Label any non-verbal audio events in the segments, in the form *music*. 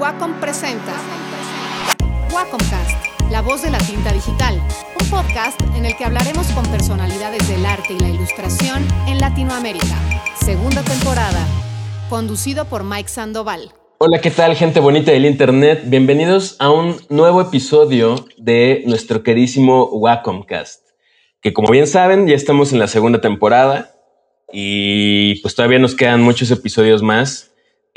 Wacom presenta Wacomcast, la voz de la tinta digital, un podcast en el que hablaremos con personalidades del arte y la ilustración en Latinoamérica. Segunda temporada, conducido por Mike Sandoval. Hola, ¿qué tal gente bonita del internet? Bienvenidos a un nuevo episodio de nuestro queridísimo Wacomcast, que como bien saben ya estamos en la segunda temporada y pues todavía nos quedan muchos episodios más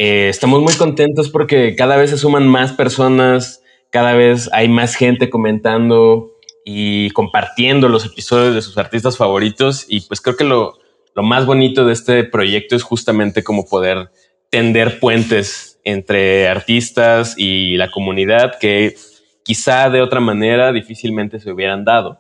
eh, estamos muy contentos porque cada vez se suman más personas, cada vez hay más gente comentando y compartiendo los episodios de sus artistas favoritos y pues creo que lo, lo más bonito de este proyecto es justamente como poder tender puentes entre artistas y la comunidad que quizá de otra manera difícilmente se hubieran dado.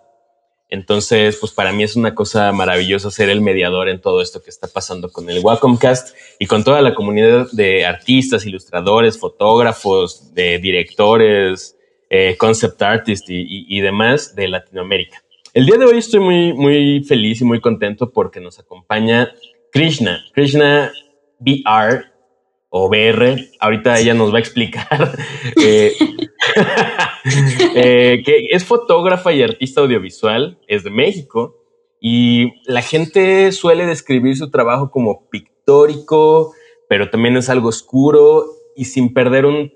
Entonces, pues para mí es una cosa maravillosa ser el mediador en todo esto que está pasando con el Wacomcast y con toda la comunidad de artistas, ilustradores, fotógrafos, de directores, eh, concept artists y, demás de Latinoamérica. El día de hoy estoy muy, muy feliz y muy contento porque nos acompaña Krishna, Krishna VR o BR. Ahorita ella nos va a explicar *laughs* eh, *laughs* eh, que es fotógrafa y artista audiovisual, es de México y la gente suele describir su trabajo como pictórico, pero también es algo oscuro y sin perder un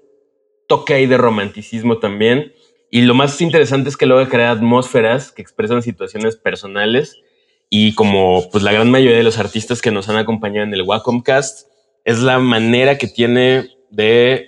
toque ahí de romanticismo también. Y lo más interesante es que logra crear atmósferas que expresan situaciones personales y como pues la gran mayoría de los artistas que nos han acompañado en el Wacomcast, es la manera que tiene de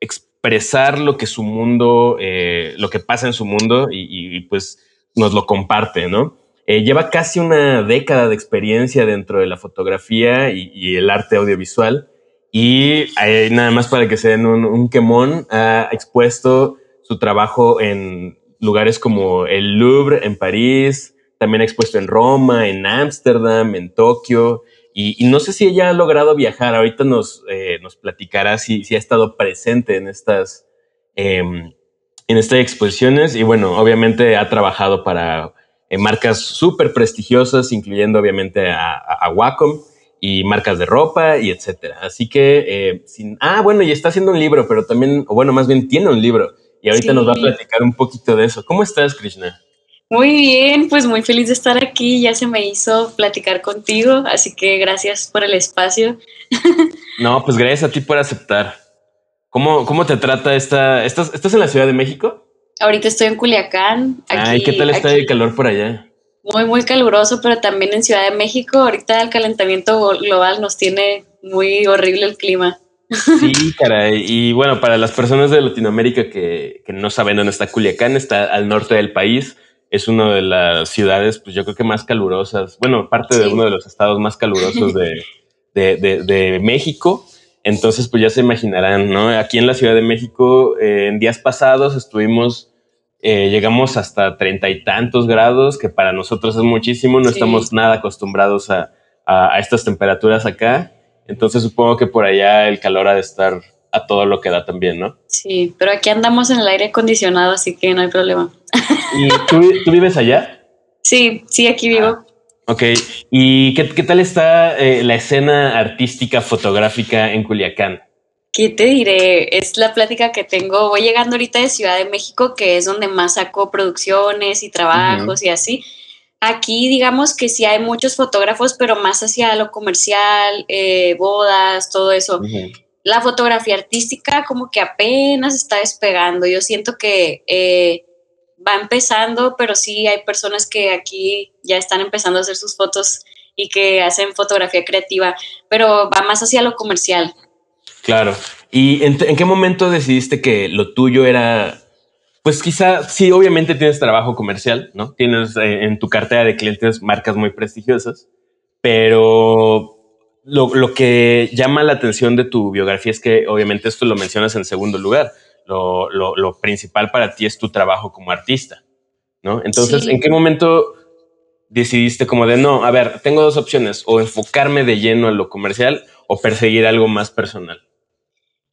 expresar lo que su mundo, eh, lo que pasa en su mundo y, pues nos lo comparte, ¿no? Eh, lleva casi una década de experiencia dentro de la fotografía y, el arte audiovisual y nada más para que se den un, un quemón, ha expuesto su trabajo en lugares como el Louvre en París, también ha expuesto en Roma, en Ámsterdam, en Tokio, y, no sé si ella ha logrado viajar. Ahorita nos, eh, nos platicará si, si, ha estado presente en estas, em, en estas exposiciones. Y bueno, obviamente ha trabajado para eh, marcas súper prestigiosas, incluyendo obviamente a, Wacom y marcas de ropa y etcétera. Así que, eh, sin, ah, bueno, y está haciendo un libro, pero también, o bueno, más bien tiene un libro. Y ahorita nos va a platicar un poquito de eso. ¿Cómo estás, Krishna? Muy bien, pues muy feliz de estar aquí. Ya se me hizo platicar contigo, así que gracias por el espacio. *laughs* No, pues gracias a ti por aceptar. ¿Cómo, cómo te trata esta? ¿Estás, ¿Estás en la Ciudad de México? Ahorita estoy en Culiacán. Ay, ¿qué tal está el calor por allá? Muy, muy caluroso, pero también en Ciudad de México. Ahorita el calentamiento global nos tiene muy horrible el clima. Sí, *laughs* caray. Y bueno, para las personas de Latinoamérica que, que no saben dónde está Culiacán, está al norte del país es una de las ciudades, pues yo creo que más calurosas, bueno, parte de uno de los estados más calurosos *laughs* de, de, México. Entonces, pues ya se imaginarán, ¿no? Aquí en la Ciudad de México, eh, en días pasados estuvimos, eh, llegamos hasta treinta y tantos grados, que para nosotros es muchísimo, no estamos nada acostumbrados a, a, estas temperaturas acá. Entonces, supongo que por allá el calor ha de estar a todo lo que da también, ¿no? Sí, pero aquí andamos en el aire acondicionado, así que no hay problema. ¿Y tú, vives allá? Sí, sí, aquí vivo. Ah, ok, ¿y qué, tal está eh, la escena artística fotográfica en Culiacán? ¿Qué te diré? Es la plática que tengo. Voy llegando ahorita de Ciudad de México, que es donde más saco producciones y trabajos y así. Aquí digamos que sí hay muchos fotógrafos, pero más hacia lo comercial, eh, bodas, todo eso la fotografía artística como que apenas está despegando. Yo siento que eh, va empezando, pero sí hay personas que aquí ya están empezando a hacer sus fotos y que hacen fotografía creativa, pero va más hacia lo comercial. Claro. ¿Y en, qué momento decidiste que lo tuyo era, pues quizá, sí, obviamente tienes trabajo comercial, ¿no? Tienes eh, en tu cartera de clientes marcas muy prestigiosas, pero lo, que llama la atención de tu biografía es que obviamente esto lo mencionas en segundo lugar. Lo, principal para ti es tu trabajo como artista, ¿no? Entonces, ¿en qué momento decidiste como de, no, a ver, tengo dos opciones, o enfocarme de lleno en lo comercial o perseguir algo más personal?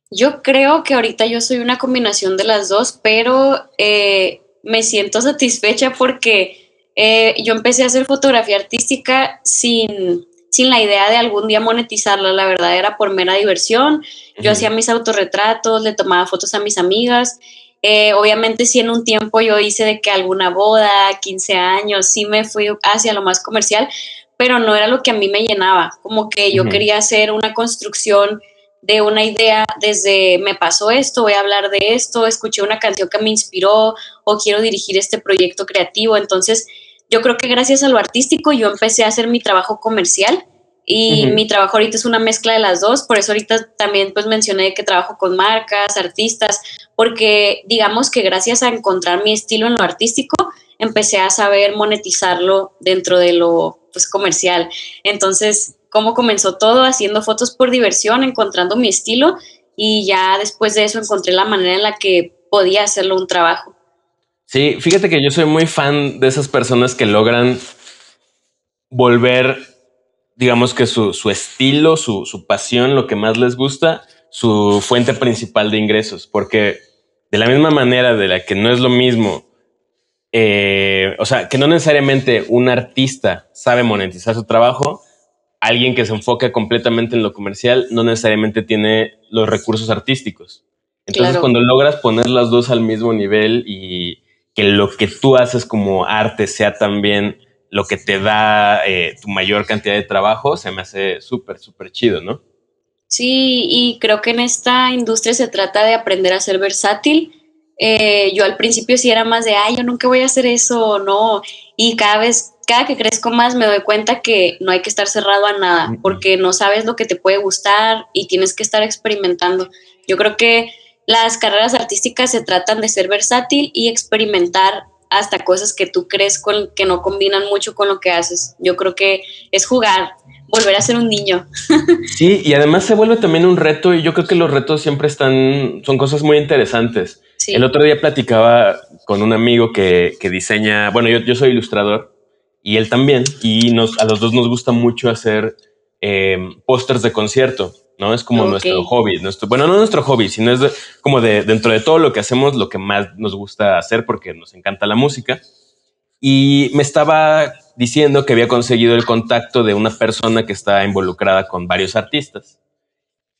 Yo creo que ahorita yo soy una combinación de las dos, pero eh, me siento satisfecha porque eh, yo empecé a hacer fotografía artística sin sin la idea de algún día monetizarla, la verdad era por mera diversión Yo hacía mis autorretratos, le tomaba fotos a mis amigas. Eh, obviamente sí en un tiempo yo hice de que alguna boda, 15 años, sí me fui hacia lo más comercial, pero no era lo que a mí me llenaba. Como que yo quería hacer una construcción de una idea desde me pasó esto, voy a hablar de esto, escuché una canción que me inspiró o quiero dirigir este proyecto creativo. Entonces, yo creo que gracias a lo artístico yo empecé a hacer mi trabajo comercial y mi trabajo ahorita es una mezcla de las dos, por eso ahorita también pues mencioné que trabajo con marcas, artistas, porque digamos que gracias a encontrar mi estilo en lo artístico, empecé a saber monetizarlo dentro de lo pues comercial. Entonces, cómo comenzó todo haciendo fotos por diversión, encontrando mi estilo y ya después de eso encontré la manera en la que podía hacerlo un trabajo. Sí, fíjate que yo soy muy fan de esas personas que logran volver, digamos que su, estilo, su, pasión, lo que más les gusta, su fuente principal de ingresos, porque de la misma manera de la que no es lo mismo, eh, o sea, que no necesariamente un artista sabe monetizar su trabajo, alguien que se enfoca completamente en lo comercial no necesariamente tiene los recursos artísticos. Entonces, cuando logras poner las dos al mismo nivel y que lo que tú haces como arte sea también lo que te da eh, tu mayor cantidad de trabajo, se me hace súper, súper chido, ¿no? Sí, y creo que en esta industria se trata de aprender a ser versátil. Eh, yo al principio sí era más de, ay, yo nunca voy a hacer eso, no. Y cada vez cada que crezco más me doy cuenta que no hay que estar cerrado a nada, porque no sabes lo que te puede gustar y tienes que estar experimentando. Yo creo que las carreras artísticas se tratan de ser versátil y experimentar hasta cosas que tú crees con, que no combinan mucho con lo que haces. Yo creo que es jugar, volver a ser un niño. *laughs* Sí, y además se vuelve también un reto y yo creo que los retos siempre están, son cosas muy interesantes. El otro día platicaba con un amigo que, que diseña, bueno, yo, yo soy ilustrador y él también. Y nos, a los dos nos gusta mucho hacer eh, pósters de concierto, ¿no? Es como nuestro hobby, nuestro, bueno, no nuestro hobby, sino es como de dentro de todo lo que hacemos, lo que más nos gusta hacer porque nos encanta la música. Y me estaba diciendo que había conseguido el contacto de una persona que está involucrada con varios artistas.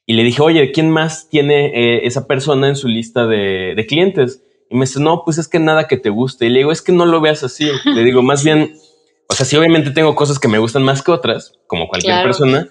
Y le dije, oye, ¿quién más tiene eh, esa persona en su lista de, de clientes? Y me dice, no, pues es que nada que te guste. Y le digo, es que no lo veas así. *laughs* Le digo, más bien o sea, sí, obviamente tengo cosas que me gustan más que otras, como cualquier persona,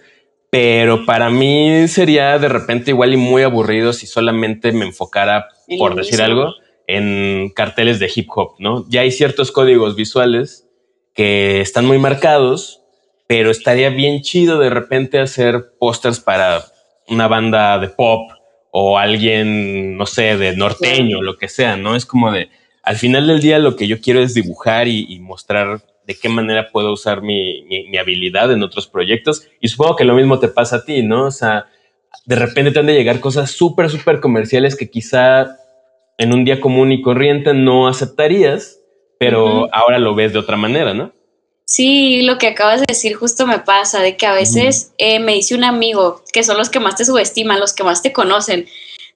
pero para mí sería de repente igual y muy aburrido si solamente me enfocara, por decir algo, en carteles de hip hop, ¿no? Ya hay ciertos códigos visuales que están muy marcados, pero estaría bien chido de repente hacer pósters para una banda de pop o alguien, no sé, de norteño, lo que sea, ¿no? Es como de, al final del día lo que yo quiero es dibujar y mostrar de qué manera puedo usar mi, habilidad en otros proyectos. Y supongo que lo mismo te pasa a ti, ¿no? O sea, de repente te han de llegar cosas súper, súper comerciales que quizá en un día común y corriente no aceptarías, pero ahora lo ves de otra manera, ¿no? Sí, lo que acabas de decir justo me pasa, de que a veces eh, me dice un amigo, que son los que más te subestiman, los que más te conocen,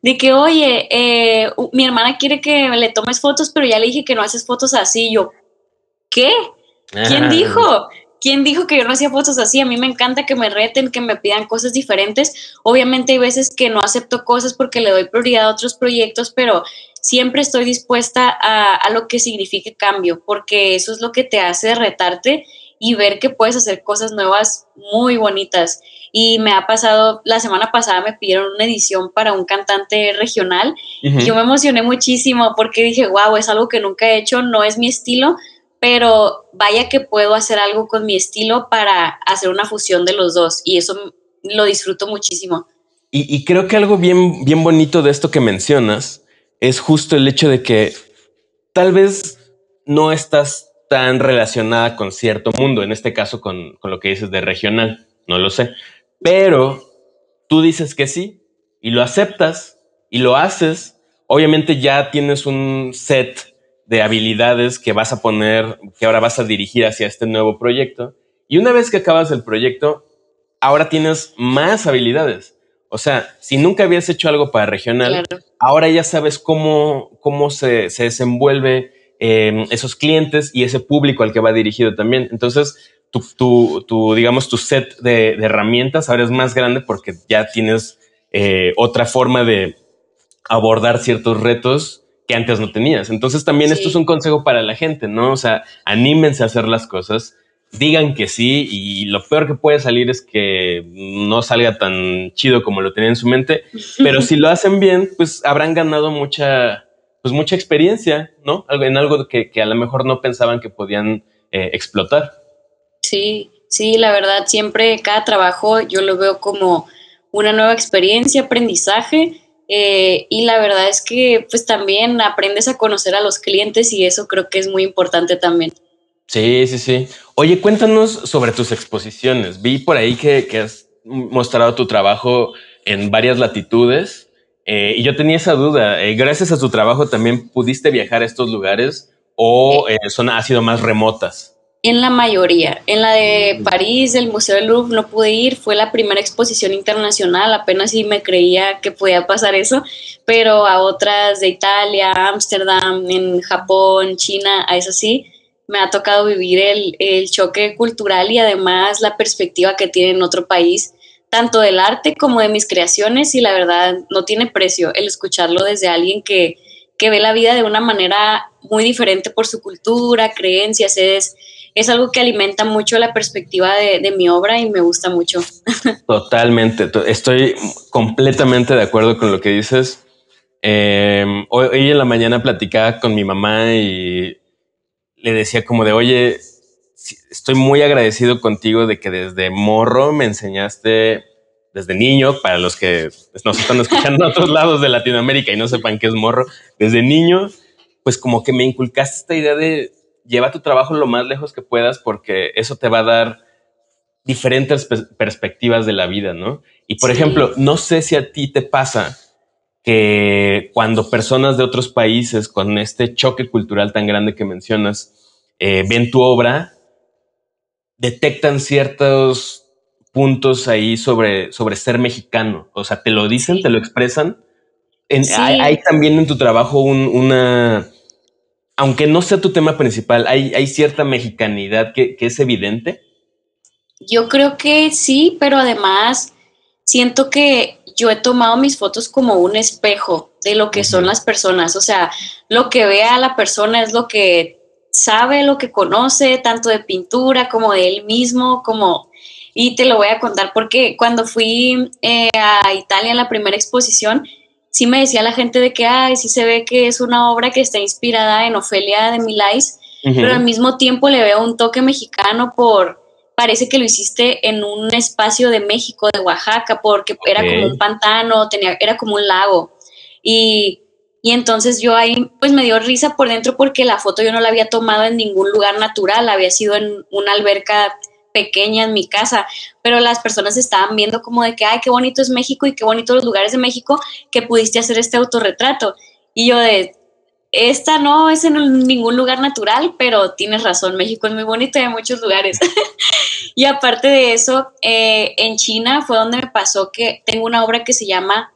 de que, oye, eh, mi hermana quiere que le tomes fotos, pero ya le dije que no haces fotos así. yo, ¿qué? ¿Quién dijo? ¿Quién dijo que yo no hacía fotos así? A mí me encanta que me reten, que me pidan cosas diferentes. Obviamente hay veces que no acepto cosas porque le doy prioridad a otros proyectos, pero siempre estoy dispuesta a, lo que signifique cambio, porque eso es lo que te hace retarte y ver que puedes hacer cosas nuevas muy bonitas. Y me ha pasado, la semana pasada me pidieron una edición para un cantante regional y yo me emocioné muchísimo porque dije, wow, es algo que nunca he hecho, no es mi estilo, pero vaya que puedo hacer algo con mi estilo para hacer una fusión de los dos y eso lo disfruto muchísimo. Y, creo que algo bien, bien bonito de esto que mencionas es justo el hecho de que tal vez no estás tan relacionada con cierto mundo, en este caso con, con lo que dices de regional, no lo sé, pero tú dices que sí y lo aceptas y lo haces, obviamente ya tienes un set de habilidades que vas a poner, que ahora vas a dirigir hacia este nuevo proyecto. Y una vez que acabas el proyecto, ahora tienes más habilidades. O sea, si nunca habías hecho algo para regional, ahora ya sabes cómo, cómo se, se desenvuelve em, esos clientes y ese público al que va dirigido también. Entonces, tu, tu, tu digamos, tu set de, de, herramientas ahora es más grande porque ya tienes eh, otra forma de abordar ciertos retos que antes no tenías. Entonces también esto es un consejo para la gente, ¿no? O sea, anímense a hacer las cosas, digan que sí y lo peor que puede salir es que no salga tan chido como lo tenían en su mente, *laughs* pero si lo hacen bien, pues habrán ganado mucha, pues mucha experiencia, ¿no? En algo que, a lo mejor no pensaban que podían eh, explotar. Sí, sí, la verdad, siempre cada trabajo yo lo veo como una nueva experiencia, aprendizaje eh, y la verdad es que pues también aprendes a conocer a los clientes y eso creo que es muy importante también. Sí, sí, sí. Oye, cuéntanos sobre tus exposiciones. Vi por ahí que, has mostrado tu trabajo en varias latitudes eh, y yo tenía esa duda. Eh, gracias a tu trabajo también pudiste viajar a estos lugares o son, ha sido más remotas. En la mayoría. En la de París, del Museo del Louvre, no pude ir. Fue la primera exposición internacional. Apenas sí me creía que podía pasar eso. Pero a otras de Italia, Ámsterdam, en Japón, China, a eso sí, me ha tocado vivir el, el choque cultural y además la perspectiva que tiene en otro país, tanto del arte como de mis creaciones. Y la verdad, no tiene precio el escucharlo desde alguien que, que ve la vida de una manera muy diferente por su cultura, creencias. Es es algo que alimenta mucho la perspectiva de, mi obra y me gusta mucho. *laughs* Totalmente, estoy completamente de acuerdo con lo que dices. Em, hoy, en la mañana platicaba con mi mamá y le decía como de, oye, estoy muy agradecido contigo de que desde morro me enseñaste, desde niño, para los que nos están escuchando a otros lados de Latinoamérica y no sepan qué es morro, desde niño, pues como que me inculcaste esta idea de lleva tu trabajo lo más lejos que puedas porque eso te va a dar diferentes perspectivas de la vida, ¿no? Y por ejemplo, no sé si a ti te pasa que cuando personas de otros países con este choque cultural tan grande que mencionas eh, ven tu obra, detectan ciertos puntos ahí sobre, sobre ser mexicano. O sea, te lo dicen, te lo expresan. hay, también en tu trabajo una aunque no sea tu tema principal, hay, cierta mexicanidad que, es evidente. Yo creo que sí, pero además siento que yo he tomado mis fotos como un espejo de lo que son las personas. O sea, lo que ve a la persona es lo que sabe, lo que conoce, tanto de pintura como de él mismo, como... Y te lo voy a contar porque cuando fui eh, a Italia en la primera exposición, sí me decía la gente de que, ay, sí se ve que es una obra que está inspirada en Ofelia de Milais, pero al mismo tiempo le veo un toque mexicano por, parece que lo hiciste en un espacio de México, de Oaxaca, porque era como un pantano, tenía, era como un lago. Y, y entonces yo ahí, pues me dio risa por dentro porque la foto yo no la había tomado en ningún lugar natural, había sido en una alberca pequeña en mi casa, pero las personas estaban viendo como de que, ay, qué bonito es México y qué bonito los lugares de México que pudiste hacer este autorretrato. Y yo de, esta no es en ningún lugar natural, pero tienes razón, México es muy bonito y hay muchos lugares. *laughs* y aparte de eso, eh, en China fue donde me pasó que tengo una obra que se llama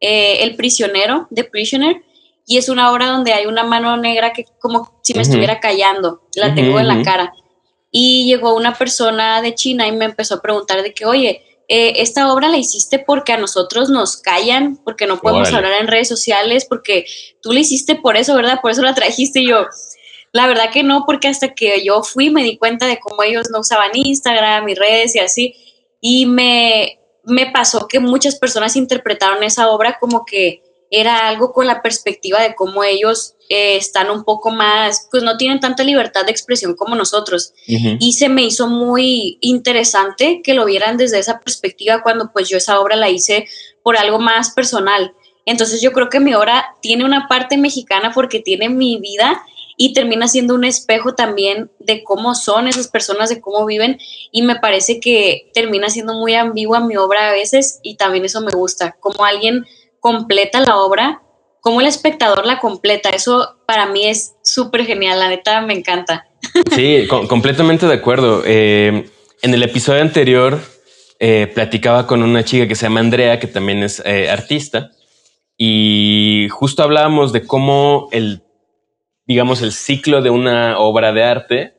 eh, El prisionero, The Prisoner, y es una obra donde hay una mano negra que como si me estuviera callando, la tengo en la cara. Y llegó una persona de China y me empezó a preguntar de que, oye, eh, esta obra la hiciste porque a nosotros nos callan, porque no podemos hablar en redes sociales, porque tú la hiciste por eso, ¿verdad? Por eso la trajiste y yo. La verdad que no, porque hasta que yo fui me di cuenta de cómo ellos no usaban Instagram y redes y así. Y me, me pasó que muchas personas interpretaron esa obra como que era algo con la perspectiva de cómo ellos eh, están un poco más, pues no tienen tanta libertad de expresión como nosotros. Y se me hizo muy interesante que lo vieran desde esa perspectiva cuando pues yo esa obra la hice por algo más personal. Entonces yo creo que mi obra tiene una parte mexicana porque tiene mi vida y termina siendo un espejo también de cómo son esas personas, de cómo viven y me parece que termina siendo muy ambigua mi obra a veces y también eso me gusta, como alguien completa la obra, como el espectador la completa. Eso para mí es súper genial, la neta me encanta. *laughs* Sí, completamente de acuerdo. Eh, en el episodio anterior eh, platicaba con una chica que se llama Andrea, que también es eh, artista, y justo hablábamos de cómo el, digamos, el ciclo de una obra de arte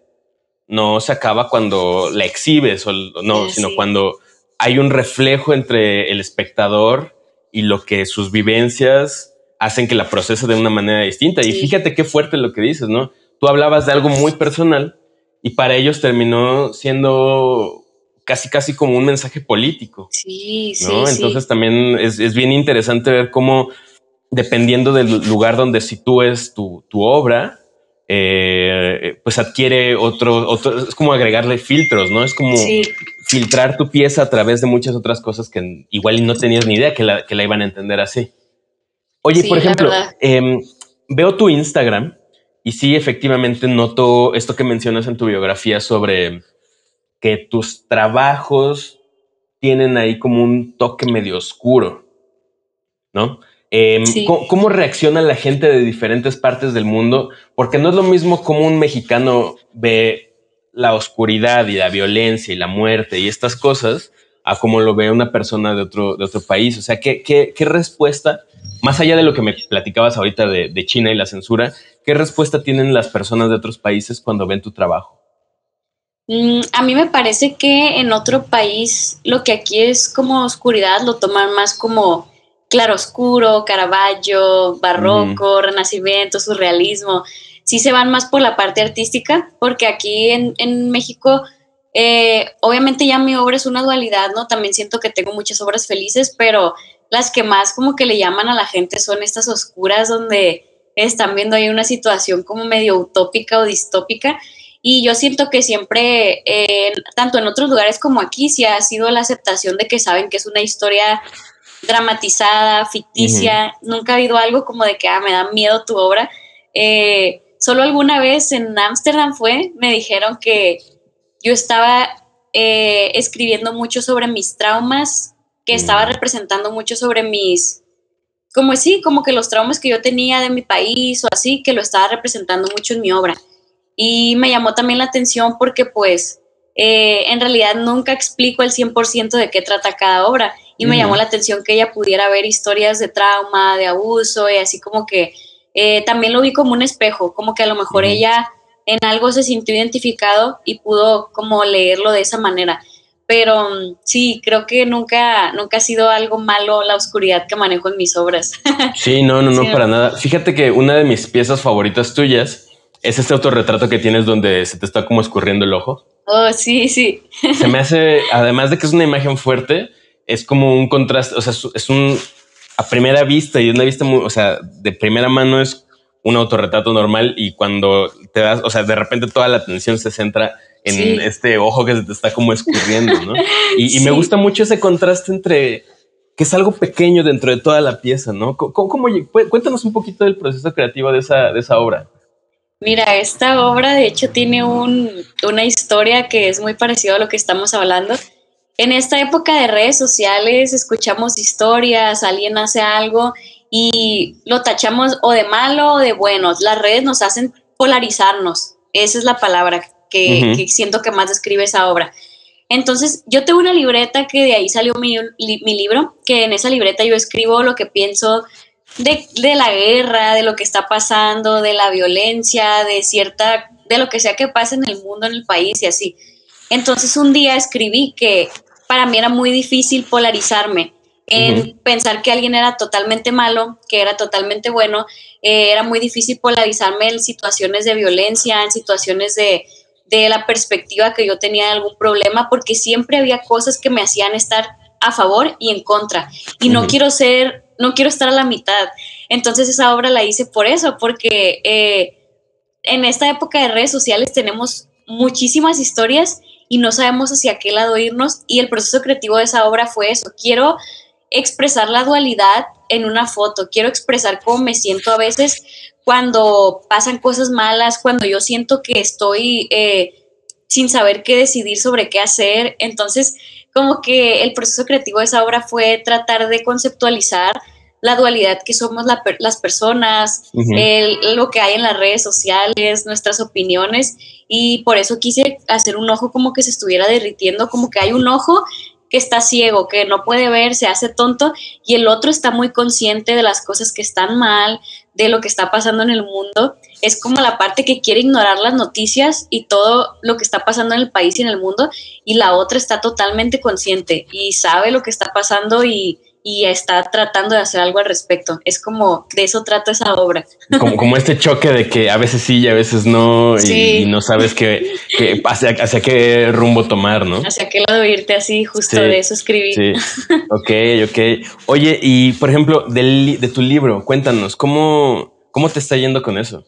no se acaba cuando la exhibes, o no, sino cuando hay un reflejo entre el espectador y lo que sus vivencias hacen que la procese de una manera distinta. Y fíjate qué fuerte lo que dices, ¿no? Tú hablabas de algo muy personal y para ellos terminó siendo casi, casi como un mensaje político. Sí, sí. Entonces también es, es, bien interesante ver cómo, dependiendo del lugar donde sitúes tu, tu obra, eh, pues adquiere otro, otro, es como agregarle filtros, ¿no? Es como filtrar tu pieza a través de muchas otras cosas que igual no tenías ni idea que la, que la iban a entender así. Oye, por ejemplo, em, veo tu Instagram y sí, efectivamente noto esto que mencionas en tu biografía sobre que tus trabajos tienen ahí como un toque medio oscuro, ¿no? Em, ¿cómo, reacciona la gente de diferentes partes del mundo? Porque no es lo mismo como un mexicano ve la oscuridad y la violencia y la muerte y estas cosas a como lo ve una persona de otro, de otro país. O sea, ¿qué, qué, respuesta, más allá de lo que me platicabas ahorita de, de China y la censura, qué respuesta tienen las personas de otros países cuando ven tu trabajo? Mm, a mí me parece que en otro país lo que aquí es como oscuridad lo toman más como claroscuro, Caravaggio, barroco, renacimiento, surrealismo, sí se van más por la parte artística, porque aquí en, México, eh, obviamente ya mi obra es una dualidad, ¿no? También siento que tengo muchas obras felices, pero las que más como que le llaman a la gente son estas oscuras donde están viendo ahí una situación como medio utópica o distópica. Y yo siento que siempre, eh, tanto en otros lugares como aquí, sí ha sido la aceptación de que saben que es una historia dramatizada, ficticia, nunca ha habido algo como de que, ah, me da miedo tu obra. Eh, solo alguna vez en Ámsterdam fue, me dijeron que yo estaba eh, escribiendo mucho sobre mis traumas, que estaba mm. representando mucho sobre mis, como sí, como que los traumas que yo tenía de mi país o así, que lo estaba representando mucho en mi obra. Y me llamó también la atención porque pues eh, en realidad nunca explico el 100% de qué trata cada obra y me llamó la atención que ella pudiera ver historias de trauma, de abuso y así como que eh, también lo vi como un espejo, como que a lo mejor ella en algo se sintió identificado y pudo como leerlo de esa manera. Pero mm, sí, creo que nunca, nunca ha sido algo malo la oscuridad que manejo en mis obras. *laughs* Sí, no, no, no, para nada. Fíjate que una de mis piezas favoritas tuyas es este autorretrato que tienes donde se te está como escurriendo el ojo. Oh, sí, sí. Se me *laughs* hace, además de que es una imagen fuerte, es como un contraste, o sea, es un a primera vista y una vista muy, o sea, de primera mano es un autorretrato normal y cuando te das, o sea, de repente toda la atención se centra en este ojo que se te está como escurriendo, ¿no? *laughs* Y, me gusta mucho ese contraste entre que es algo pequeño dentro de toda la pieza, ¿no? ¿Cómo, cuéntanos un poquito del proceso creativo de esa, de esa obra. Mira, esta obra de hecho tiene un, una historia que es muy parecida a lo que estamos hablando en esta época de redes sociales escuchamos historias, alguien hace algo y lo tachamos o de malo o de bueno. Las redes nos hacen polarizarnos. Esa es la palabra que, siento que más describe esa obra. Entonces, yo tengo una libreta que de ahí salió mi, libro, que en esa libreta yo escribo lo que pienso de, de, la guerra, de lo que está pasando, de la violencia, de cierta, de lo que sea que pase en el mundo, en el país y así. Entonces un día escribí que para mí era muy difícil polarizarme en pensar que alguien era totalmente malo, que era totalmente bueno. Eh, era muy difícil polarizarme en situaciones de violencia, en situaciones de, la perspectiva que yo tenía de algún problema, porque siempre había cosas que me hacían estar a favor y en contra. Y no quiero ser, no quiero estar a la mitad. Entonces esa obra la hice por eso, porque eh, en esta época de redes sociales tenemos muchísimas historias y no sabemos hacia qué lado irnos y el proceso creativo de esa obra fue eso. Quiero expresar la dualidad en una foto, quiero expresar cómo me siento a veces cuando pasan cosas malas, cuando yo siento que estoy eh, sin saber qué decidir sobre qué hacer. Entonces, como que el proceso creativo de esa obra fue tratar de conceptualizar la dualidad que somos las personas, lo que hay en las redes sociales, nuestras opiniones, y por eso quise hacer un ojo como que se estuviera derritiendo, como que hay un ojo que está ciego, que no puede ver, se hace tonto, y el otro está muy consciente de las cosas que están mal, de lo que está pasando en el mundo. Es como la parte que quiere ignorar las noticias y todo lo que está pasando en el país y en el mundo, y la otra está totalmente consciente y sabe lo que está pasando y, y está tratando de hacer algo al respecto. Es como de eso trata esa obra. Como, como este choque de que a veces sí y a veces no, y, no sabes qué, hacia, qué rumbo tomar, ¿no? Hacia qué lado irte así, justo de eso escribí. Sí. *laughs* ok, ok. Oye, y por ejemplo, de tu libro, cuéntanos, ¿cómo, ¿cómo te está yendo con eso?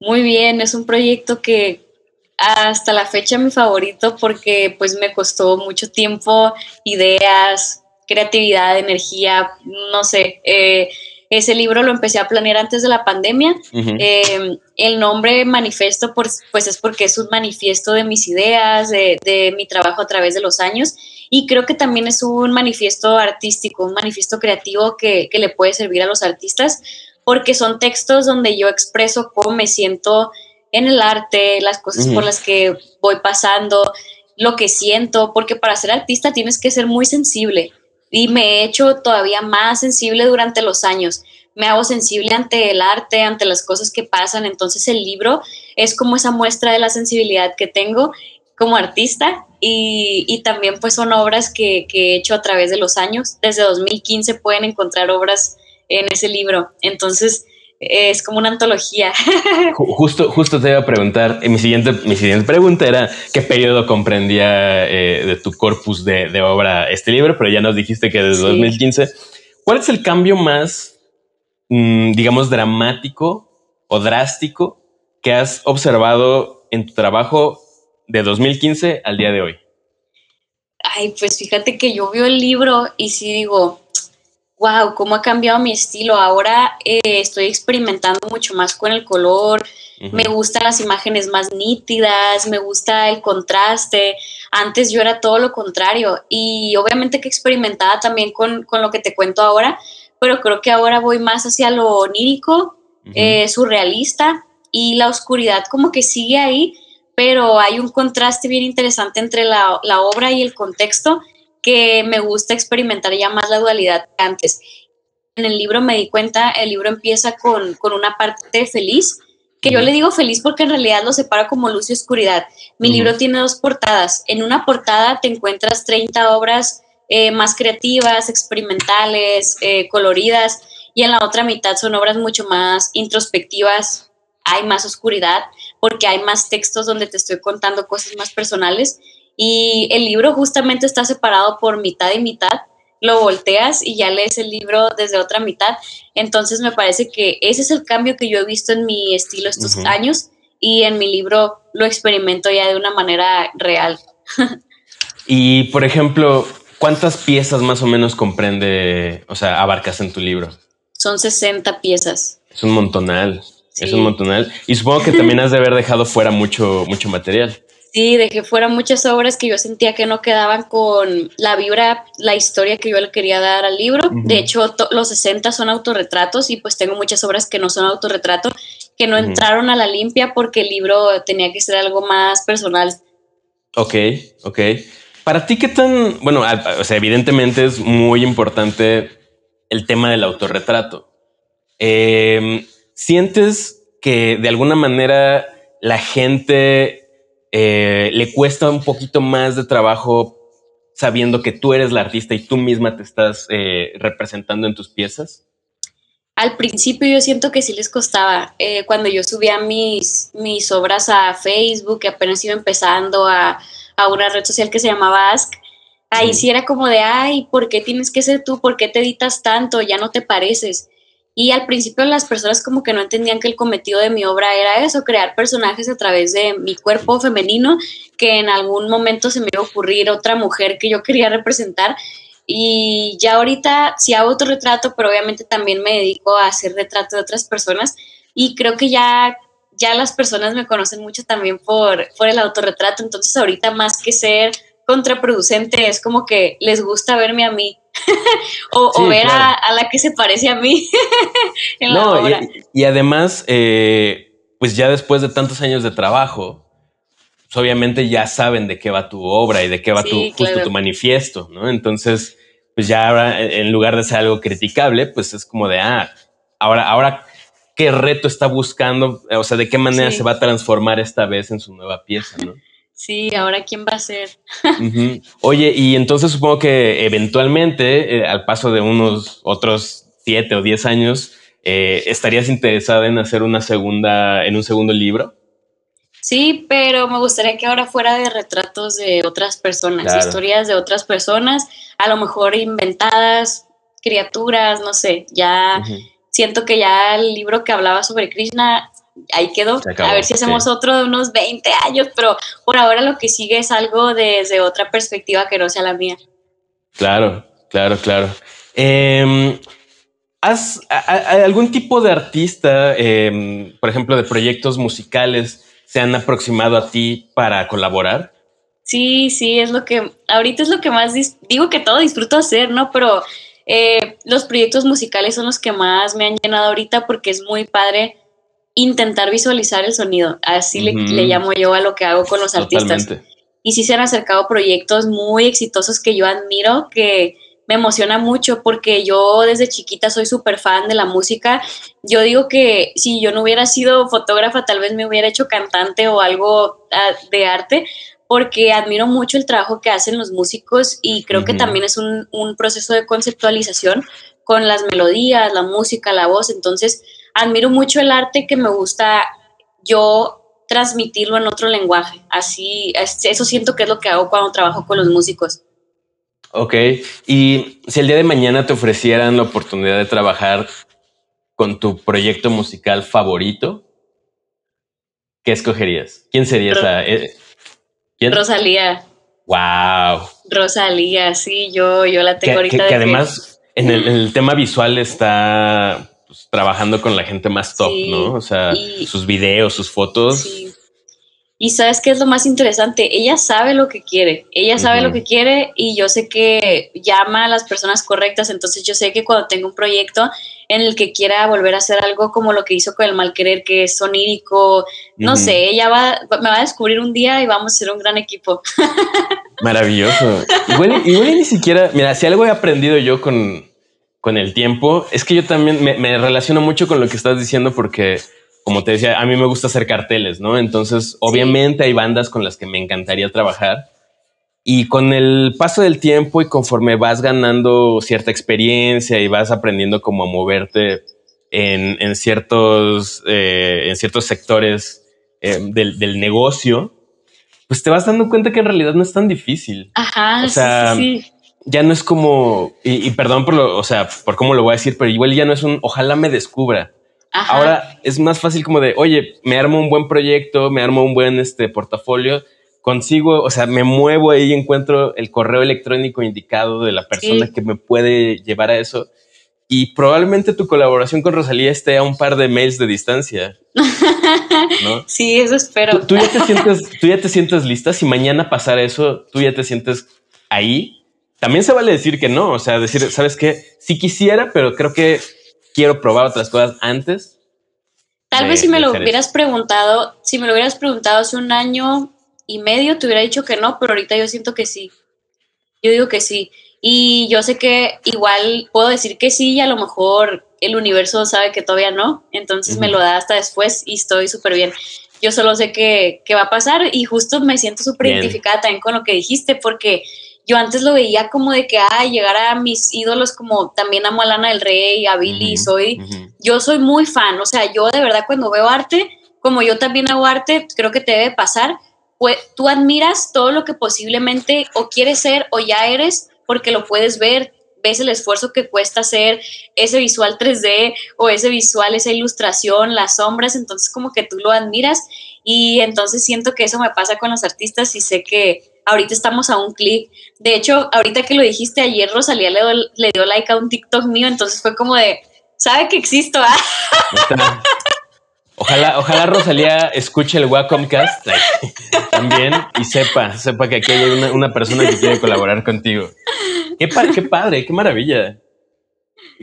Muy bien, es un proyecto que hasta la fecha mi favorito porque pues me costó mucho tiempo, ideas, creatividad, energía, no sé. Eh, ese libro lo empecé a planear antes de la pandemia. Eh, el nombre manifiesto, pues es porque es un manifiesto de mis ideas, de, mi trabajo a través de los años. Y creo que también es un manifiesto artístico, un manifiesto creativo que, le puede servir a los artistas, porque son textos donde yo expreso cómo me siento en el arte, las cosas por las que voy pasando, lo que siento, porque para ser artista tienes que ser muy sensible y me he hecho todavía más sensible durante los años. Me hago sensible ante el arte, ante las cosas que pasan. Entonces el libro es como esa muestra de la sensibilidad que tengo como artista y, también pues son obras que, que, he hecho a través de los años. Desde 2015 pueden encontrar obras en ese libro. Entonces es como una antología. *laughs* Justo, justo te iba a preguntar, mi siguiente, mi siguiente pregunta era qué periodo comprendía eh, de tu corpus de, obra este libro, pero ya nos dijiste que desde 2015. ¿Cuál es el cambio más, mm, digamos, dramático o drástico que has observado en tu trabajo de 2015 al día de hoy? Ay, pues fíjate que yo veo el libro y sí digo, wow, cómo ha cambiado mi estilo. Ahora eh, estoy experimentando mucho más con el color. Me gustan las imágenes más nítidas, me gusta el contraste. Antes yo era todo lo contrario y obviamente que experimentaba también con, lo que te cuento ahora, pero creo que ahora voy más hacia lo onírico, eh, surrealista y la oscuridad como que sigue ahí, pero hay un contraste bien interesante entre la, la obra y el contexto que me gusta experimentar ya más la dualidad que antes. En el libro me di cuenta, el libro empieza con, con una parte feliz, que yo le digo feliz porque en realidad lo separa como luz y oscuridad. Mi libro tiene dos portadas. En una portada te encuentras 30 obras eh, más creativas, experimentales, eh, coloridas, y en la otra mitad son obras mucho más introspectivas, hay más oscuridad, porque hay más textos donde te estoy contando cosas más personales y el libro justamente está separado por mitad y mitad. Lo volteas y ya lees el libro desde otra mitad. Entonces me parece que ese es el cambio que yo he visto en mi estilo estos años y en mi libro lo experimento ya de una manera real. *laughs* y por ejemplo, ¿cuántas piezas más o menos comprende, o sea, abarcas en tu libro? Son 60 piezas. Es un montonal. Es un montonal. Y supongo que también *laughs* has de haber dejado fuera mucho, mucho material. Sí, dejé fuera muchas obras que yo sentía que no quedaban con la vibra, la historia que yo le quería dar al libro. De hecho, los 60 son autorretratos y pues tengo muchas obras que no son autorretrato, que no entraron a la limpia porque el libro tenía que ser algo más personal. Ok, ok. Para ti, ¿qué tan, bueno, o sea, evidentemente es muy importante el tema del autorretrato. Em, ¿Sientes que de alguna manera la gente eh, le cuesta un poquito más de trabajo sabiendo que tú eres la artista y tú misma te estás eh, representando en tus piezas? Al principio yo siento que sí les costaba. Eh, cuando yo subía mis, mis obras a Facebook, que apenas iba empezando a, a una red social que se llamaba Ask, ahí sí era como de, ay, ¿por qué tienes que ser tú? ¿Por qué te editas tanto? Ya no te pareces. Y al principio las personas como que no entendían que el cometido de mi obra era eso, crear personajes a través de mi cuerpo femenino, que en algún momento se me iba a ocurrir otra mujer que yo *laughs* quería representar. Y ya ahorita sí hago autorretrato, pero obviamente también me dedico a hacer retrato de otras personas. Y creo que ya, ya las personas me conocen mucho también por, por el autorretrato. Entonces ahorita más que ser contraproducente, es como que les gusta verme a mí *laughs* o, ver a, la que se parece a mí. *laughs* no, Y, además, eh, pues ya después de tantos años de trabajo, pues obviamente ya saben de qué va tu obra y de qué va tu, justo tu manifiesto, ¿no? Entonces, pues ya ahora, en lugar de ser algo criticable, pues es como de, ah, ahora, ahora, ¿qué reto está buscando? O sea, ¿de qué manera se va a transformar esta vez en su nueva pieza, ¿no? Sí, ahora quién va a ser. Oye, y entonces supongo que eventualmente, eh, al paso de unos otros siete o diez años, eh, ¿estarías interesada en hacer una segunda, en un segundo libro? Sí, pero me gustaría que ahora fuera de retratos de otras personas, historias de otras personas, a lo mejor inventadas, criaturas, no sé, ya siento que ya el libro que hablaba sobre Krishna ahí quedó. a ver si hacemos otro de unos 20 años, pero por ahora lo que sigue es algo desde otra perspectiva que no sea la mía. Claro, claro, claro. Em, ¿Has algún tipo de artista, em, por ejemplo, de proyectos musicales, se han aproximado a ti para colaborar? Sí, sí, es lo que ahorita es lo que más digo que todo disfruto hacer, ¿no? Pero eh, los proyectos musicales son los que más me han llenado ahorita porque es muy padre intentar visualizar el sonido. Así le, llamo yo a lo que hago con los artistas. Y sí se han acercado proyectos muy exitosos que yo admiro, que me emociona mucho porque yo desde chiquita soy súper fan de la música. Yo digo que si yo no hubiera sido fotógrafa, tal vez me hubiera hecho cantante o algo ah, de arte, porque admiro mucho el trabajo que hacen los músicos y creo que también es un, un proceso de conceptualización con las melodías, la música, la voz. Entonces, admiro mucho el arte que me gusta yo transmitirlo en otro lenguaje. Así, eso siento que es lo que hago cuando trabajo con los músicos. Ok, y si el día de mañana te ofrecieran la oportunidad de trabajar con tu proyecto musical favorito, ¿qué escogerías? ¿Quién sería esa? Eh, ¿Quién? Rosalía. Wow. Rosalía, sí, yo, yo la tengo ahorita. Que, además en el, tema visual está pues, trabajando con la gente más top, ¿no? O sea, sus videos, sus fotos. Sí. Y sabes qué es lo más interesante, ella sabe lo que quiere, ella sabe lo que quiere y yo sé que llama a las personas correctas, entonces yo sé que cuando tengo un proyecto en el que quiera volver a hacer algo como lo que hizo con el mal querer, que es sonírico, no sé, ella va, me va a descubrir un día y vamos a ser un gran equipo. *laughs* Maravilloso. Igual, igual ni siquiera, mira, si algo he aprendido yo con, con el tiempo, es que yo también me, relaciono mucho con lo que estás diciendo porque, como te decía, a mí me gusta hacer carteles, ¿no? Entonces, obviamente hay bandas con las que me encantaría trabajar. Y con el paso del tiempo y conforme vas ganando cierta experiencia y vas aprendiendo cómo a moverte en, ciertos, eh, en ciertos sectores eh, del, negocio, pues te vas dando cuenta que en realidad no es tan difícil. Ajá, o sea, sí, sí ya no es como, y, perdón por lo, o sea, por cómo lo voy a decir, pero igual ya no es un, ojalá me descubra. Ahora es más fácil como de, oye, me armo un buen proyecto, me armo un buen este portafolio, consigo, o sea, me muevo ahí y encuentro el correo electrónico indicado de la persona que me puede llevar a eso. Y probablemente tu colaboración con Rosalía esté a un par de mails de distancia. *laughs* ¿no? Sí, eso espero. ¿Tú, ya te sientes, tú ya te sientes lista. Si mañana pasara eso, tú ya te sientes ahí también se vale decir que no, o sea, decir, ¿sabes qué? Si quisiera, pero creo que quiero probar otras cosas antes. Tal vez si me lo hubieras preguntado, si me lo hubieras preguntado hace un año y medio, te hubiera dicho que no, pero ahorita yo siento que sí. Yo digo que sí. Y yo sé que igual puedo decir que sí y a lo mejor el universo sabe que todavía no, entonces me lo da hasta después y estoy súper bien. Yo solo sé que, que, va a pasar y justo me siento súper identificada también con lo que dijiste porque yo antes lo veía como de que, ah, llegar a mis ídolos como también amo a Lana del Rey, a Billy, soy, yo soy muy fan, o sea, yo de verdad cuando veo arte, como yo también hago arte, creo que te debe pasar, pues tú admiras todo lo que posiblemente o quieres ser o ya eres porque lo puedes ver, ves el esfuerzo que cuesta hacer ese visual 3D o ese visual, esa ilustración, las sombras, entonces como que tú lo admiras y entonces siento que eso me pasa con los artistas y sé que ahorita estamos a un clic. De hecho, ahorita que lo dijiste ayer, Rosalía le, dio like a un TikTok mío, entonces fue como de, sabe que existo. ¿ah? Ojalá, ojalá Rosalía escuche el Wacomcast también y sepa, sepa que aquí hay una, persona que quiere colaborar contigo. Qué padre, qué maravilla.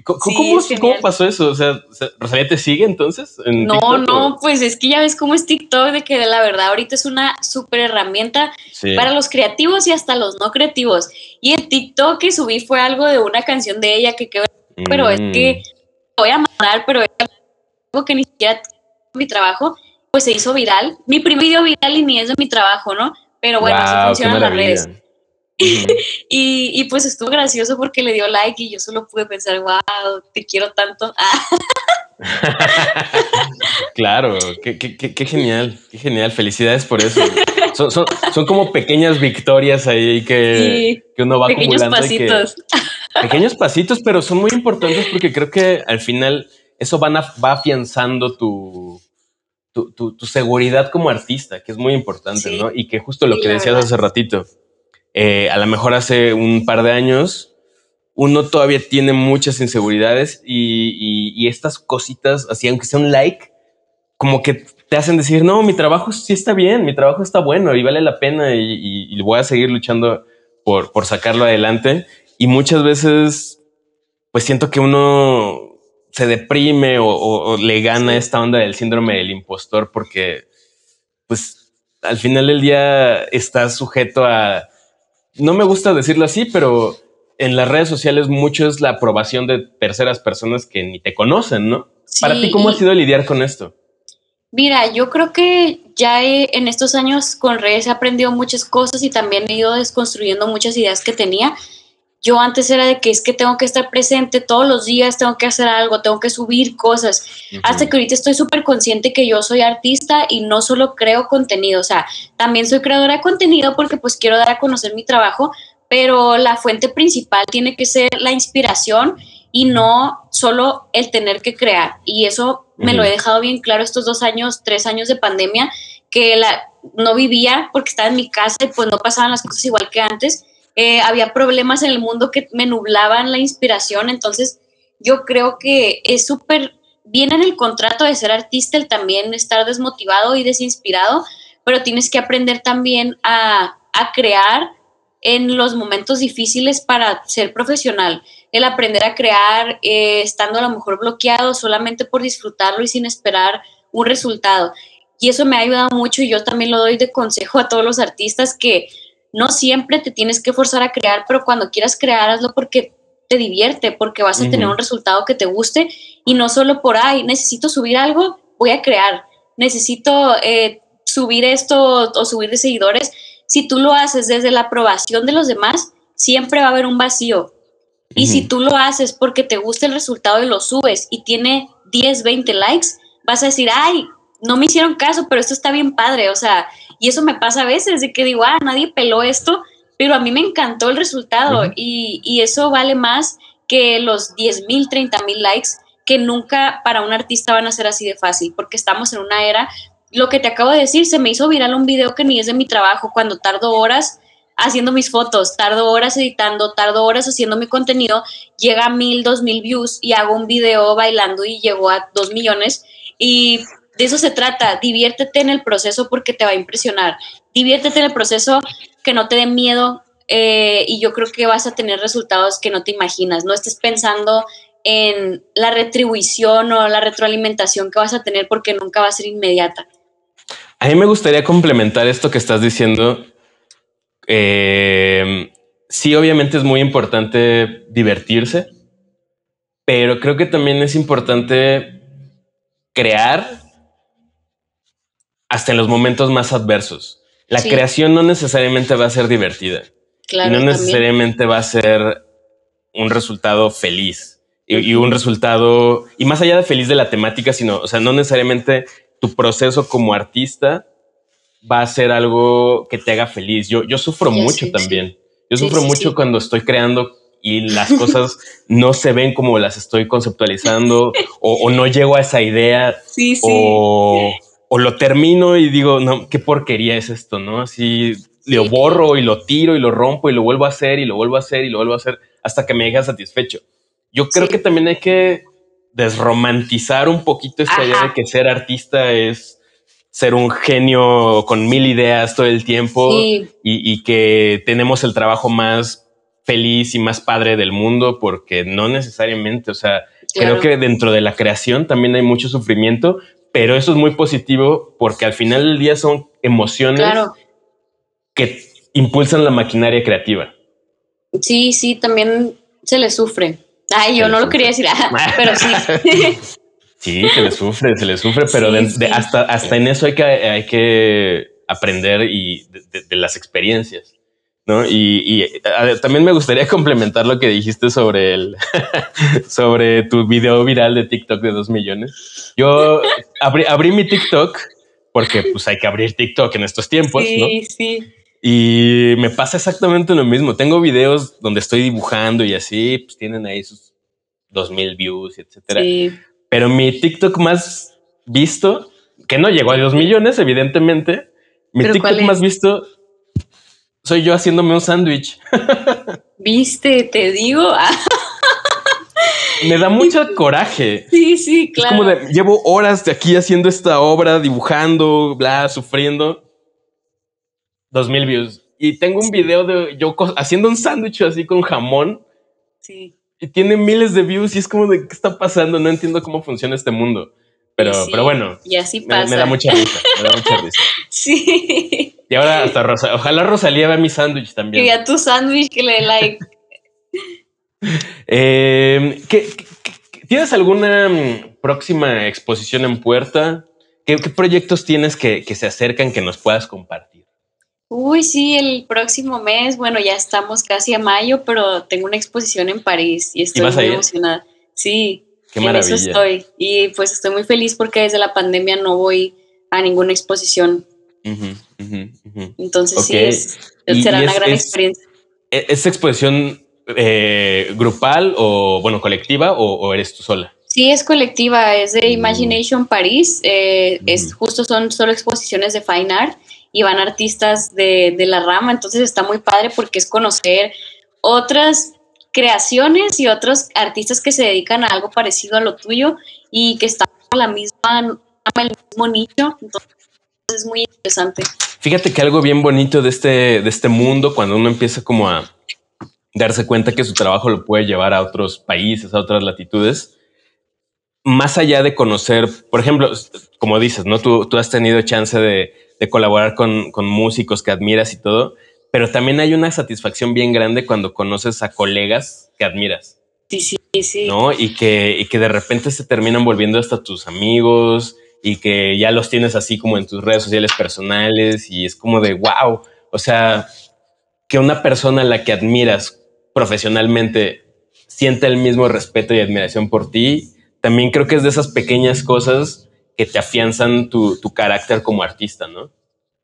¿Cómo, pasó eso? O sea, ¿Rosalía te sigue entonces? no, no, pues es que ya ves cómo es TikTok, de que la verdad ahorita es una súper herramienta para los creativos y hasta los no creativos. Y el TikTok que subí fue algo de una canción de ella que quedó, pero es que mm. voy a mandar, pero es algo que ni siquiera mi trabajo, pues se hizo viral. Mi primer video viral y ni es de mi trabajo, ¿no? pero bueno, así funcionan las redes. *laughs* y, pues estuvo gracioso porque le dio like y yo solo pude pensar, wow, te quiero tanto. *laughs* claro, qué, genial, qué genial, felicidades por eso. Son, como pequeñas victorias ahí que, uno va pequeños Pasitos. pequeños pasitos, pero son muy importantes porque creo que al final eso van va afianzando tu, tu, seguridad como artista, que es muy importante, ¿no? Y que justo lo que decías hace ratito, eh, a lo mejor hace un par de años uno todavía tiene muchas inseguridades y, estas cositas, así aunque sea un like, como que te hacen decir, no, mi trabajo sí está bien, mi trabajo está bueno y vale la pena y, voy a seguir luchando por, por sacarlo adelante. Y muchas veces, pues siento que uno se deprime o, le gana esta onda del síndrome del impostor porque, pues, al final del día estás sujeto a, no me gusta decirlo así, pero en las redes sociales mucho es la aprobación de terceras personas que ni te conocen, ¿no? Para ti, ¿cómo ha sido lidiar con esto? Mira, yo creo que ya en estos años con redes he aprendido muchas cosas y también he ido desconstruyendo muchas ideas que tenía yo antes era de que es que tengo que estar presente todos los días, tengo que hacer algo, tengo que subir cosas, hasta que ahorita estoy súper consciente que yo soy artista y no solo creo contenido, o sea, también soy creadora de contenido porque pues quiero dar a conocer mi trabajo, pero la fuente principal tiene que ser la inspiración y no solo el tener que crear. Y eso me lo he dejado bien claro estos dos años, tres años de pandemia, que la, no vivía porque estaba en mi casa y pues no pasaban las cosas igual que antes eh, había problemas en el mundo que me nublaban la inspiración, entonces yo creo que es súper bien en el contrato de ser artista el también estar desmotivado y desinspirado, pero tienes que aprender también a, crear en los momentos difíciles para ser profesional. El aprender a crear eh, estando a lo mejor bloqueado solamente por disfrutarlo y sin esperar un resultado. Y eso me ha ayudado mucho y yo también lo doy de consejo a todos los artistas que no siempre te tienes que forzar a crear, pero cuando quieras crear, hazlo porque te divierte, porque vas a tener un resultado que te guste y no solo por, ay, necesito subir algo, voy a crear, necesito eh, subir esto o, subir de seguidores. Si tú lo haces desde la aprobación de los demás, siempre va a haber un vacío. Y si tú lo haces porque te gusta el resultado y lo subes y tiene 10, 20 likes, vas a decir, ay, no me hicieron caso, pero esto está bien padre. O sea, y eso me pasa a veces, de que digo, ah, nadie peló esto, pero a mí me encantó el resultado y, y, eso vale más que los 10 mil, 30 mil likes que nunca para un artista van a ser así de fácil, porque estamos en una era, lo que te acabo de decir, se me hizo viral un video que ni es de mi trabajo, cuando tardo horas haciendo mis fotos, tardo horas editando, tardo horas haciendo mi contenido, llega a mil, dos mil views y hago un video bailando y llegó a dos millones y de eso se trata, diviértete en el proceso porque te va a impresionar, diviértete en el proceso que no te dé miedo eh, y yo creo que vas a tener resultados que no te imaginas, no estés pensando en la retribución o la retroalimentación que vas a tener porque nunca va a ser inmediata. A mí me gustaría complementar esto que estás diciendo. Eh, sí, obviamente es muy importante divertirse, pero creo que también es importante crear hasta en los momentos más adversos. La creación no necesariamente va a ser divertida. y no necesariamente va a ser un resultado feliz. Y, un resultado, y más allá de feliz de la temática, sino, o sea, no necesariamente tu proceso como artista va a ser algo que te haga feliz. Yo, yo sufro mucho también. Yo sufro mucho cuando estoy creando y las cosas *laughs* no se ven como las estoy conceptualizando *laughs* o, no llego a esa idea o, o lo termino y digo, no, qué porquería es esto, ¿no? Así lo borro y lo tiro y lo rompo y lo vuelvo a hacer y lo vuelvo a hacer y lo vuelvo a hacer hasta que me deja satisfecho. Yo creo que también hay que desromantizar un poquito esta idea de que ser artista es ser un genio con mil ideas todo el tiempo y, que tenemos el trabajo más feliz y más padre del mundo, porque no necesariamente, o sea, creo que dentro de la creación también hay mucho sufrimiento, pero eso es muy positivo porque al final del día son emociones que impulsan la maquinaria creativa. Sí, sí, también se le sufre. Ay, yo no lo quería decir, *laughs* pero sí. sí, se le sufre, se le sufre, pero hasta, hasta en eso hay que, hay que aprender y de, las experiencias. ¿No? Y, también me gustaría *laughs* complementar lo que dijiste sobre el *laughs* sobre tu video viral de TikTok de dos millones. Yo *laughs* abrí, abrí mi TikTok porque pues hay que abrir TikTok en estos tiempos. Sí, sí. Y me pasa exactamente lo mismo. Tengo videos donde estoy dibujando y así, pues tienen ahí sus dos mil views, etcétera. Pero mi TikTok más visto, que no llegó a dos millones, evidentemente, mi TikTok más visto soy yo haciéndome un sándwich. *laughs* Viste, te digo. me da mucho *laughs* coraje. Sí, sí, claro. Es como de, llevo horas de aquí haciendo esta obra, dibujando, bla, sufriendo. Dos mil views. Y tengo un video de yo haciendo un sándwich así con jamón. Sí. Y tiene miles de views y es como de, ¿qué está pasando? No entiendo cómo funciona este mundo. Pero, pero bueno. Y así pasa. Me, da mucha risa. Me da mucha risa. *laughs* sí. Y ahora hasta Rosa. Ojalá Rosalía vea mi sándwich también. Y a tu sándwich que le like. Eh, tienes alguna mm, próxima exposición en puerta? ¿Qué, proyectos tienes que, se acercan que nos puedas compartir? Uy, sí, el próximo mes, bueno, ya estamos casi a mayo, pero tengo una exposición en París y estoy muy emocionada. Sí, Qué maravilla. eso estoy. Y pues estoy muy feliz porque desde la pandemia no voy a ninguna exposición. Entonces sí, será una gran experiencia. ¿e-, ¿Es exposición eh, grupal o, bueno, colectiva o, eres tú sola? Sí, es colectiva, es de mm. Imagination París, eh, es justo son solo exposiciones de fine art y van artistas de, de, la rama, entonces está muy padre porque es conocer otras creaciones y otros artistas que se dedican a algo parecido a lo tuyo y que están en la misma, el mismo nicho, entonces es muy interesante. Fíjate que algo bien bonito de este, de este mundo, cuando uno empieza como a, darse cuenta que su trabajo lo puede llevar a otros países, a otras latitudes. Más allá de conocer, por ejemplo, como dices, ¿no? Tú, tú has tenido chance de, colaborar con, músicos que admiras y todo, pero también hay una satisfacción bien grande cuando conoces a colegas que admiras. Sí, sí, sí. ¿No? Y que, y que de repente se terminan volviendo hasta tus amigos y que ya los tienes así como en tus redes sociales personales y es como de wow. O sea, que una persona a la que admiras profesionalmente siente el mismo respeto y admiración por ti, también creo que es de esas pequeñas cosas que te afianzan tu, carácter como artista, ¿no?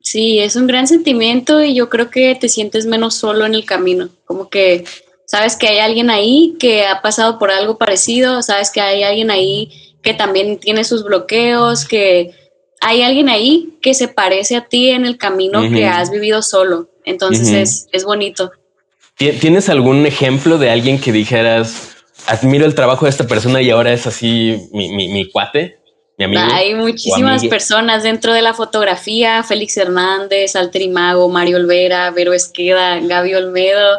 Sí, es un gran sentimiento y yo creo que te sientes menos solo en el camino, como que sabes que hay alguien ahí que ha pasado por algo parecido, sabes que hay alguien ahí que también tiene sus bloqueos, que hay alguien ahí que se parece a ti en el camino que has vivido solo. Entonces es, es bonito. ¿Tienes algún ejemplo de alguien que dijeras, admiro el trabajo de esta persona y ahora es así mi, cuate? Mi amigo, Hay muchísimas personas dentro de la fotografía, Félix Hernández, Alter Mago, Mario Olvera, Vero Esqueda, Gaby Olmedo,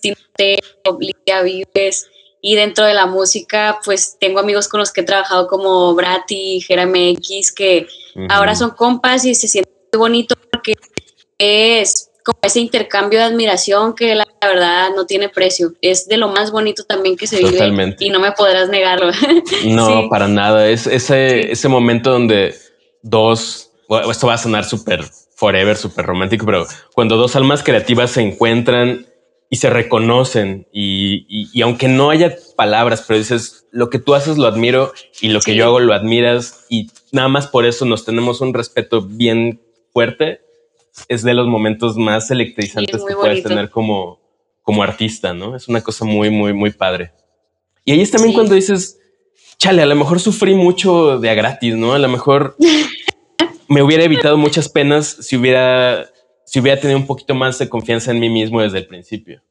Timoteo, Lidia Vives. Y dentro de la música, pues tengo amigos con los que he trabajado como Brati, Jeremy X, que ahora son compas y se siente muy bonito porque es como ese intercambio de admiración que la, verdad no tiene precio. Es de lo más bonito también que se vive y no me podrás negarlo. *laughs* No, para nada. Es ese, ese momento donde dos, esto va a sonar súper forever, súper romántico, pero cuando dos almas creativas se encuentran y se reconocen y, y, aunque no haya palabras, pero dices, lo que tú haces lo admiro y lo que yo hago lo admiras y nada más por eso nos tenemos un respeto bien fuerte es de los momentos más electrizantes que puedes tener como, como artista, ¿no? Es una cosa muy, muy, muy padre. Y ahí es también cuando dices, chale, a lo mejor sufrí mucho de a gratis, ¿no? A lo mejor *laughs* me hubiera evitado muchas penas si hubiera, si hubiera tenido un poquito más de confianza en mí mismo desde el principio.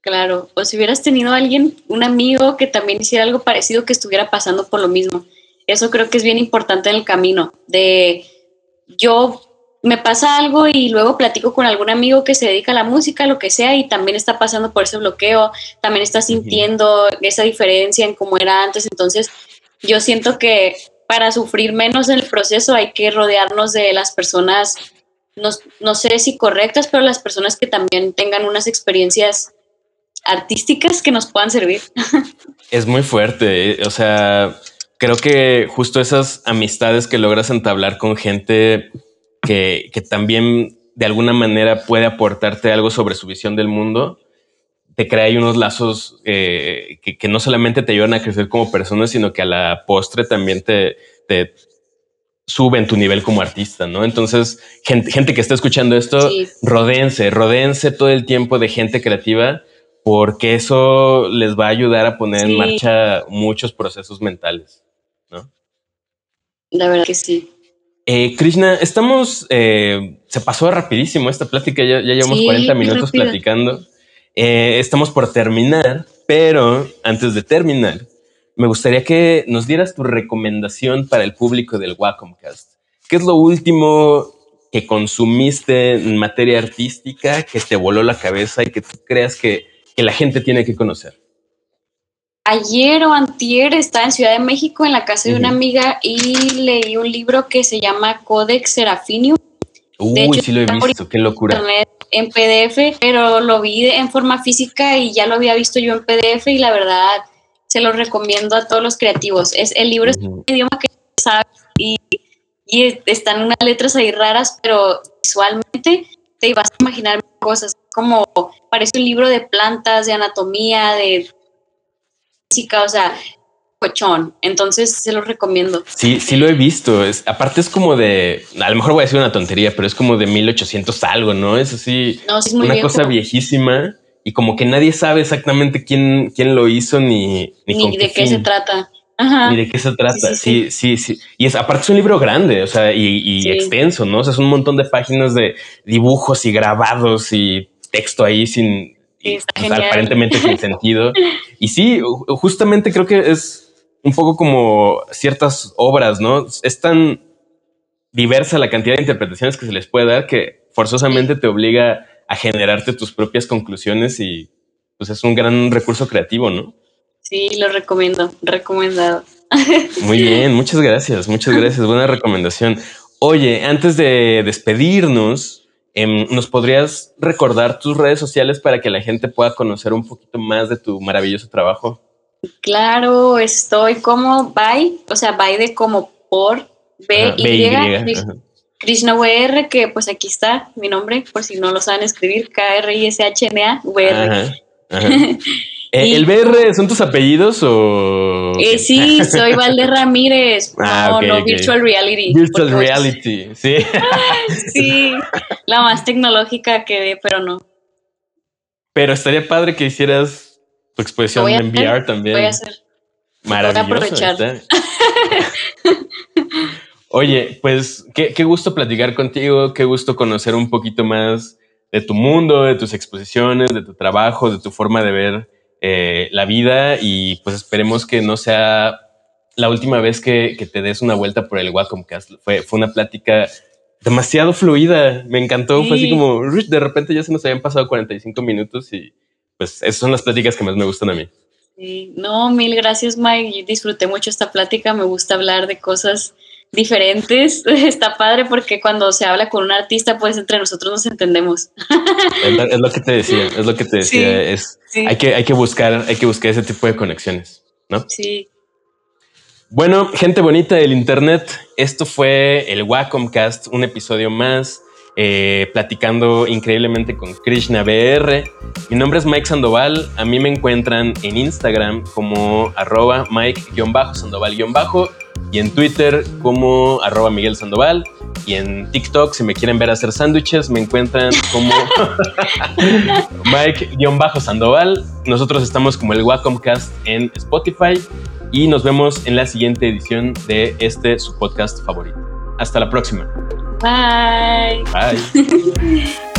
Claro, o si hubieras tenido a alguien, un amigo que también hiciera algo parecido que estuviera pasando por lo mismo. Eso creo que es bien importante en el camino, de yo me pasa algo y luego platico con algún amigo que se dedica a la música, lo que sea, y también está pasando por ese bloqueo, también está sintiendo esa diferencia en cómo era antes. Entonces, yo siento que para sufrir menos en el proceso hay que rodearnos de las personas, no, no sé si correctas, pero las personas que también tengan unas experiencias artísticas que nos puedan servir. *laughs* Es muy fuerte, eh, o sea, creo que justo esas amistades que logras entablar con gente que, que también de alguna manera puede aportarte algo sobre su visión del mundo, te crea ahí unos lazos eh, que, no solamente te ayudan a crecer como persona, sino que a la postre también te, te suben tu nivel como artista, ¿no? Entonces, gente, gente que está escuchando esto, rodense, rodense todo el tiempo de gente creativa, porque eso les va a ayudar a poner en marcha muchos procesos mentales, ¿no? La verdad que sí. Eh, Krishna, estamos, eh, se pasó rapidísimo esta plática, ya, llevamos 40 minutos platicando. Eh, estamos por terminar, pero antes de terminar, me gustaría que nos dieras tu recomendación para el público del Wacomcast. ¿Qué es lo último que consumiste en materia artística que te voló la cabeza y que tú creas que, que la gente tiene que conocer? Ayer o antier estaba en Ciudad de México en la casa de una amiga y leí un libro que se llama Codex Serafinium. Uy, sí lo he visto, qué locura en PDF, pero lo vi en forma física y ya lo había visto yo en PDF y la verdad se lo recomiendo a todos los creativos. Es el libro es un idioma que sabes y, y, están unas letras ahí raras, pero visualmente te vas a imaginar cosas como parece un libro de plantas, de anatomía, de física, o sea, entonces se lo recomiendo. Sí, sí lo he visto. Es, aparte es como de, a lo mejor voy a decir una tontería, pero es como de 1800 algo, ¿no? Es así, una cosa viejísima y como que nadie sabe exactamente quién, quién lo hizo ni, ni, de qué, se trata. Ni de qué se trata. Sí sí, sí, Y es aparte es un libro grande, o sea, y, extenso, ¿no? O sea, es un montón de páginas de dibujos y grabados y texto ahí sin, aparentemente sin *laughs* sentido. Y sí, justamente creo que es un poco como ciertas obras, ¿no? Es tan diversa la cantidad de interpretaciones que se les puede dar que forzosamente te obliga a generarte tus propias conclusiones y pues es un gran recurso creativo, ¿no? Sí, lo recomiendo, recomendado. *laughs* Muy bien, muchas gracias, muchas gracias, buena recomendación. Oye, antes de despedirnos, em, ¿nos podrías recordar tus redes sociales para que la gente pueda conocer un poquito más de tu maravilloso trabajo? Claro, estoy como by, o sea, by de como por B, y, Krishna VR, que pues aquí está mi nombre, por si no lo saben escribir, K-R-I-S-H-N-A, VR. *laughs* Eh, ¿El BR son tus apellidos o...? Eh, sí, soy *laughs* Valde Ramírez. Ah, no, no, Virtual Reality. Virtual Reality, sí. sí, *laughs* la más tecnológica que ve, pero no. Pero estaría padre que hicieras tu exposición en VR también. Voy a hacer. Maravilloso. Oye, pues qué, gusto platicar contigo, qué gusto conocer un poquito más de tu mundo, de tus exposiciones, de tu trabajo, de tu forma de ver eh, la vida y pues esperemos que no sea la última vez que, te des una vuelta por el Wacomcast. Fue, fue una plática demasiado fluida, me encantó, fue así como de repente ya se nos habían pasado 45 minutos y pues esas son las pláticas que más me gustan a mí. Sí, no, mil gracias Mike, disfruté mucho esta plática, me gusta hablar de cosas diferentes, *laughs* está padre porque cuando se habla con un artista, pues entre nosotros nos entendemos. Es lo, que te decía, es lo que te decía, es, Hay, que, hay, que buscar, hay que buscar ese tipo de conexiones, ¿no? Sí. Bueno, gente bonita del internet, esto fue el Wacomcast, un episodio más eh, platicando increíblemente con Krishna BR. Mi nombre es Mike Sandoval. A mí me encuentran en Instagram como arroba Mike-Sandoval- y en Twitter como arroba Miguel Sandoval. Y en TikTok, si me quieren ver hacer sándwiches, me encuentran como *laughs* Mike-Sandoval. Nosotros estamos como el Wacomcast en Spotify y nos vemos en la siguiente edición de este su podcast favorito. Hasta la próxima. Bye. Bye. *laughs*